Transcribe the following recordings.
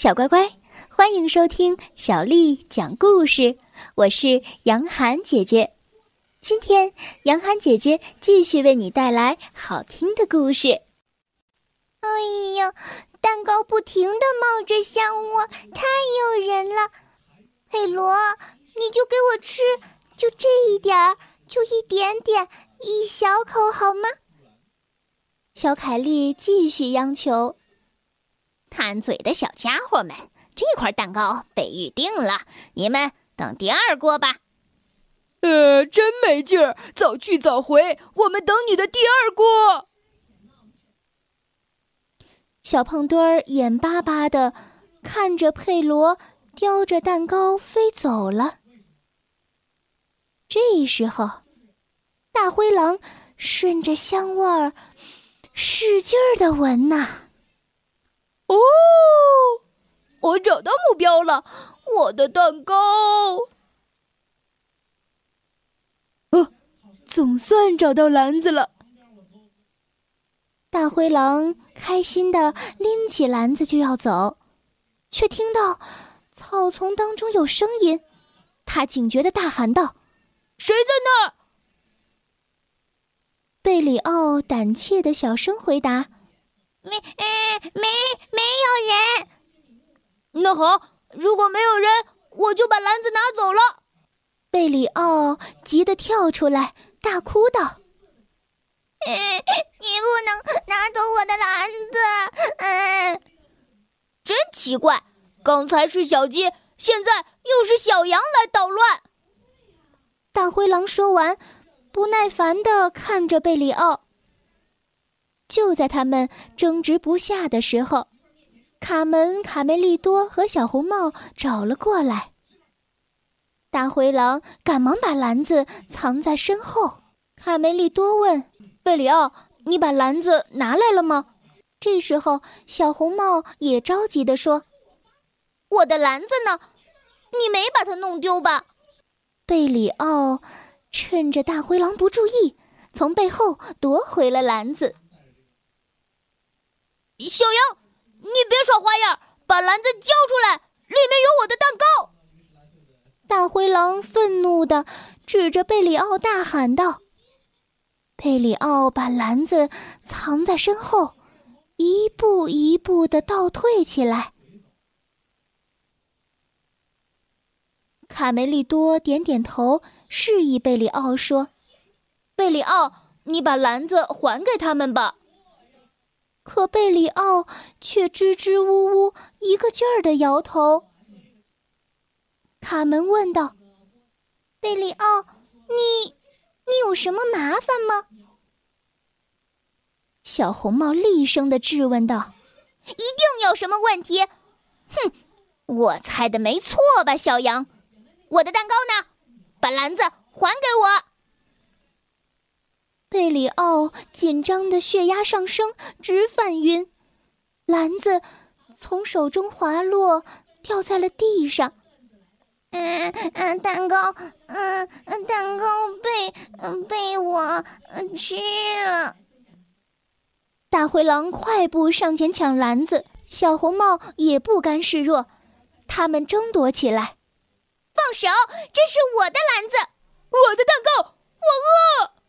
小乖乖，欢迎收听小丽讲故事。我是杨涵姐姐，今天杨涵姐姐继续为你带来好听的故事。哎呀，蛋糕不停的冒着香味，太诱人了！佩罗，你就给我吃，就这一点儿，就一点点，一小口好吗？小凯莉继续央求。贪嘴的小家伙们，这块蛋糕被预定了，你们等第二锅吧。呃，真没劲儿，早去早回，我们等你的第二锅。小胖墩儿眼巴巴的看着佩罗叼着蛋糕飞走了。这时候，大灰狼顺着香味儿使劲儿的闻呐。哦，我找到目标了，我的蛋糕。哦，总算找到篮子了。大灰狼开心的拎起篮子就要走，却听到草丛当中有声音，他警觉的大喊道：“谁在那儿？”贝里奥胆怯的小声回答。没，没，没有人。那好，如果没有人，我就把篮子拿走了。贝里奥急得跳出来，大哭道：“你不能拿走我的篮子！”嗯，真奇怪，刚才是小鸡，现在又是小羊来捣乱。大灰狼说完，不耐烦的看着贝里奥。就在他们争执不下的时候，卡门、卡梅利多和小红帽找了过来。大灰狼赶忙把篮子藏在身后。卡梅利多问贝里奥：“你把篮子拿来了吗？”这时候，小红帽也着急地说：“我的篮子呢？你没把它弄丢吧？”贝里奥趁着大灰狼不注意，从背后夺回了篮子。小羊，你别耍花样，把篮子交出来，里面有我的蛋糕！大灰狼愤怒的指着贝里奥大喊道。贝里奥把篮子藏在身后，一步一步的倒退起来。卡梅利多点点头，示意贝里奥说：“贝里奥，你把篮子还给他们吧。”可贝里奥却支支吾吾，一个劲儿的摇头。卡门问道：“贝里奥，你你有什么麻烦吗？”小红帽厉声的质问道：“一定有什么问题！”哼，我猜的没错吧，小羊？我的蛋糕呢？把篮子还给我！贝里奥紧张的血压上升，直犯晕，篮子从手中滑落，掉在了地上。嗯嗯，蛋糕，嗯嗯，蛋糕被被我吃了。大灰狼快步上前抢篮子，小红帽也不甘示弱，他们争夺起来。放手！这是我的篮子，我的蛋糕，我饿。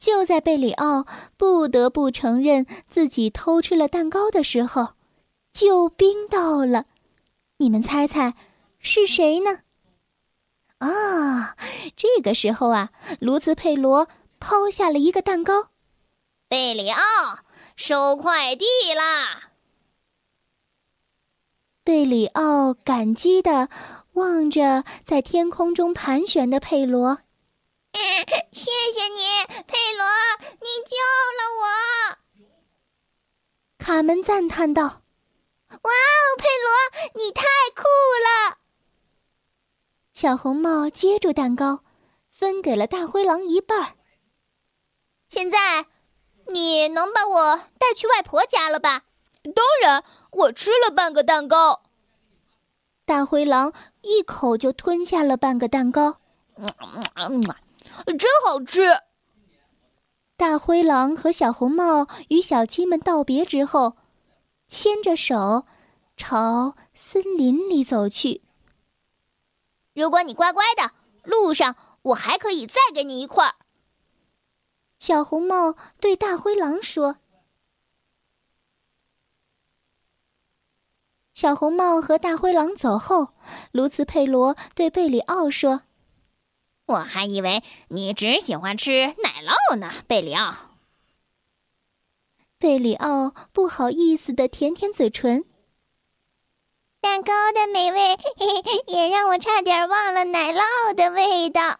就在贝里奥不得不承认自己偷吃了蛋糕的时候，救兵到了。你们猜猜是谁呢？啊，这个时候啊，卢茨佩罗抛下了一个蛋糕。贝里奥收快递啦！贝里奥感激的望着在天空中盘旋的佩罗。谢谢你，佩罗，你救了我！卡门赞叹道：“哇哦，佩罗，你太酷了！”小红帽接住蛋糕，分给了大灰狼一半儿。现在，你能把我带去外婆家了吧？当然，我吃了半个蛋糕。大灰狼一口就吞下了半个蛋糕。真好吃！大灰狼和小红帽与小鸡们道别之后，牵着手朝森林里走去。如果你乖乖的，路上我还可以再给你一块儿。小红帽对大灰狼说。小红帽和大灰狼走后，卢茨佩罗对贝里奥说。我还以为你只喜欢吃奶酪呢，贝里奥。贝里奥不好意思的舔舔嘴唇。蛋糕的美味也让我差点忘了奶酪的味道。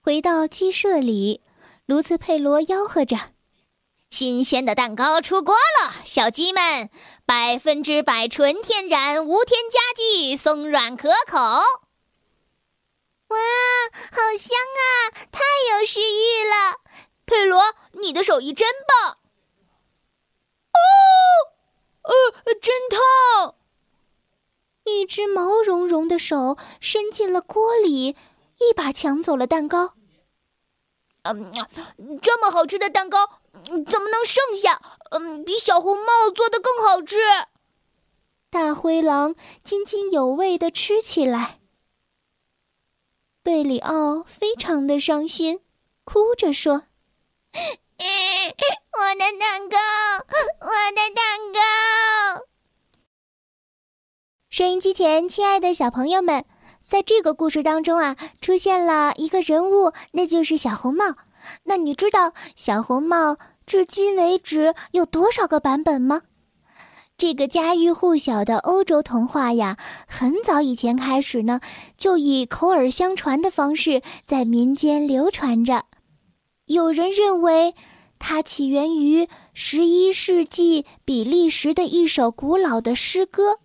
回到鸡舍里，卢茨佩罗吆喝着：“新鲜的蛋糕出锅了，小鸡们，百分之百纯天然，无添加剂，松软可口。”哇，好香啊！太有食欲了，佩罗，你的手艺真棒。哦，呃，真烫！一只毛茸茸的手伸进了锅里，一把抢走了蛋糕。嗯，这么好吃的蛋糕怎么能剩下？嗯，比小红帽做的更好吃。大灰狼津津有味的吃起来。贝里奥非常的伤心，哭着说：“我的蛋糕，我的蛋糕！”收音机前，亲爱的小朋友们，在这个故事当中啊，出现了一个人物，那就是小红帽。那你知道小红帽至今为止有多少个版本吗？这个家喻户晓的欧洲童话呀，很早以前开始呢，就以口耳相传的方式在民间流传着。有人认为它起源于十一世纪比利时的一首古老的诗歌，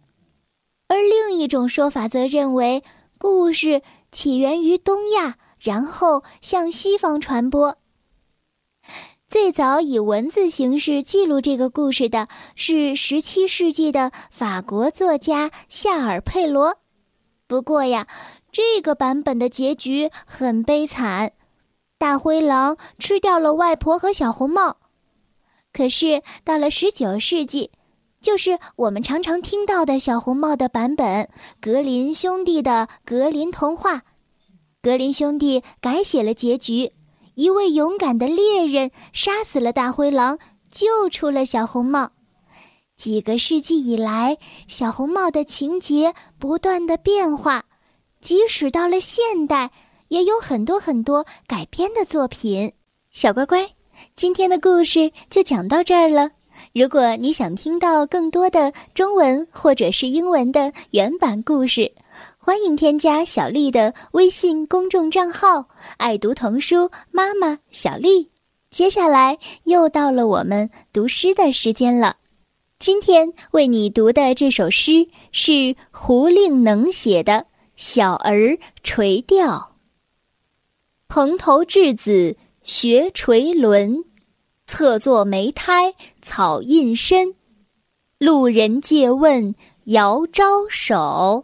而另一种说法则认为故事起源于东亚，然后向西方传播。最早以文字形式记录这个故事的是十七世纪的法国作家夏尔·佩罗。不过呀，这个版本的结局很悲惨，大灰狼吃掉了外婆和小红帽。可是到了十九世纪，就是我们常常听到的小红帽的版本——格林兄弟的格林童话，格林兄弟改写了结局。一位勇敢的猎人杀死了大灰狼，救出了小红帽。几个世纪以来，小红帽的情节不断的变化，即使到了现代，也有很多很多改编的作品。小乖乖，今天的故事就讲到这儿了。如果你想听到更多的中文或者是英文的原版故事，欢迎添加小丽的微信公众账号“爱读童书妈妈小丽”。接下来又到了我们读诗的时间了。今天为你读的这首诗是胡令能写的《小儿垂钓》。蓬头稚子学垂纶，侧坐莓苔草映身。路人借问遥招手。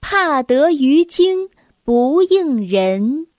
怕得鱼惊不应人。